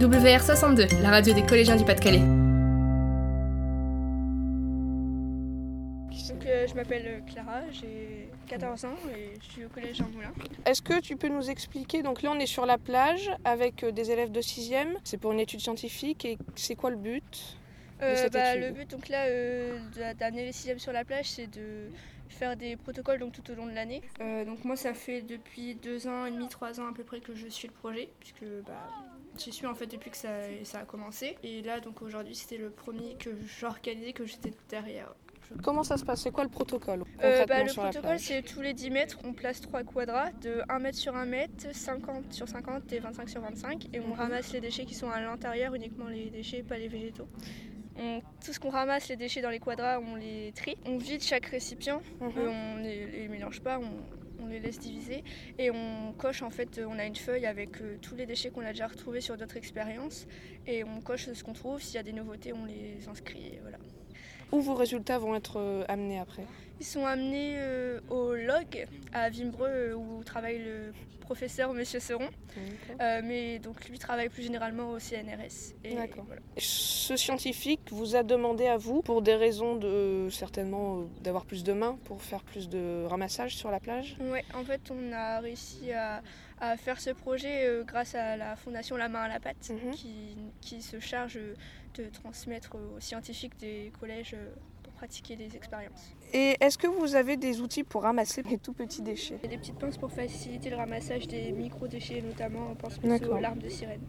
WR62, la radio des collégiens du Pas-de-Calais. Donc, euh, je m'appelle Clara, j'ai 14 ans et je suis au collège Jean Moulin. Est-ce que tu peux nous expliquer Donc là, on est sur la plage avec euh, des élèves de 6e. C'est pour une étude scientifique et c'est quoi le but Euh, cette bah, étude? le but donc là euh, d'a- d'amener les 6e sur la plage, c'est de faire des protocoles donc, tout au long de l'année. Euh, donc moi, ça fait depuis deux ans et demi, trois ans à peu près que je suis le projet, puisque bah, j'y suis en fait depuis que ça, ça a commencé. Et là, donc aujourd'hui, c'était le premier que j'organisais, que j'étais derrière. Comment ça se passe? C'est quoi le protocole Euh, bah, le protocole, c'est tous les 10 mètres, on place trois quadrats de 1 mètre sur 1 mètre, 50 sur 50 et 25 sur 25. Et on Mhm. ramasse les déchets qui sont à l'intérieur, uniquement les déchets, pas les végétaux. On- tout ce qu'on ramasse, les déchets dans les quadrats, on les trie. On vide chaque récipient, Mhm. euh, on ne les, les mélange pas, on, on les laisse diviser. Et on coche, en fait, on a une feuille avec euh, tous les déchets qu'on a déjà retrouvés sur d'autres expériences. Et on coche ce qu'on trouve, s'il y a des nouveautés, on les inscrit. et voilà. Où vos résultats vont être euh, amenés après? Ils sont amenés euh, au log à Vimbreux euh, où travaille le professeur Monsieur Seron. Euh, mais donc lui travaille plus généralement au CNRS. D'accord. voilà. Ce scientifique vous a demandé à vous, pour des raisons de certainement d'avoir plus de mains, pour faire plus de ramassage sur la plage? Ouais, en fait, on a réussi à, à faire ce projet grâce à la fondation La Main à la Pâte, Mhm. qui, qui se charge de transmettre aux scientifiques des collèges euh, pour pratiquer des expériences. Et est-ce que vous avez des outils pour ramasser les tout petits déchets des petites pinces pour faciliter le ramassage des micro-déchets, notamment, on pense aux larmes de sirène.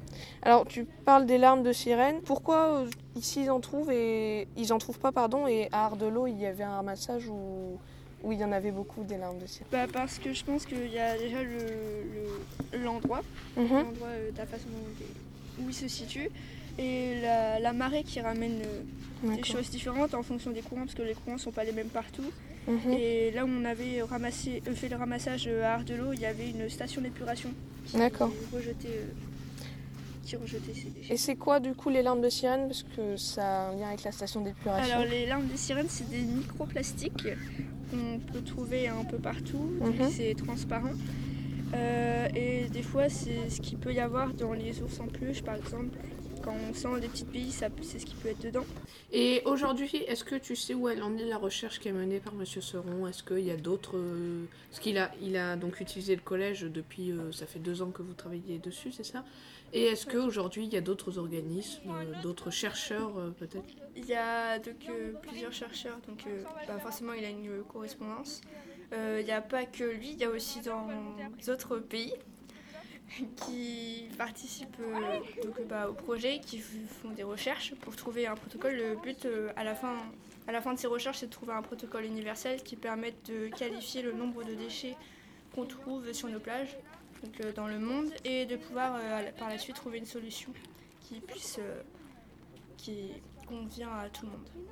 Alors tu parles des larmes de sirène. Pourquoi euh, ici ils en trouvent et ils en trouvent pas pardon et à Ardelot il y avait un ramassage où, où il y en avait beaucoup des larmes de sirène? Bah parce que je pense qu'il y a déjà le- le- l'endroit, l'endroit euh, de la façon est- où il se situe, et la, la marée qui ramène euh, des choses différentes en fonction des courants, parce que les courants sont pas les mêmes partout. Mhm. Et là où on avait ramassé, euh, fait le ramassage euh, à Ardelot, il y avait une station d'épuration qui rejetait, qui rejetait ces déchets. Et c'est quoi du coup les larmes de sirène? Parce que ça a un lien avec la station d'épuration. Alors les larmes de sirène, c'est des microplastiques qu'on peut trouver un peu partout, Mhm. c'est transparent. Euh, et des fois, c'est ce qu'il peut y avoir dans les ours en peluche, par exemple. Quand on sent des petites billes, c'est ce qui peut être dedans. Et aujourd'hui, est-ce que tu sais où elle en est la recherche qui est menée par Monsieur Seron? Est-ce qu'il y a d'autres euh, Parce qu'il a, il a donc utilisé le collège depuis, euh, ça fait deux ans que vous travaillez dessus, c'est ça? Et est-ce qu'aujourd'hui il y a d'autres organismes, euh, d'autres chercheurs peut-être? Il y a donc euh, plusieurs chercheurs, donc euh, bah, forcément il a une correspondance. Euh, Il n'y a pas que lui, il y a aussi dans d'autres pays qui participent euh, donc, bah, au projet, qui font des recherches pour trouver un protocole. Le but euh, à, la fin, à la fin de ces recherches, c'est de trouver un protocole universel qui permette de qualifier le nombre de déchets qu'on trouve sur nos plages donc, euh, dans le monde et de pouvoir par la suite trouver une solution qui puisse qui convient à tout le monde.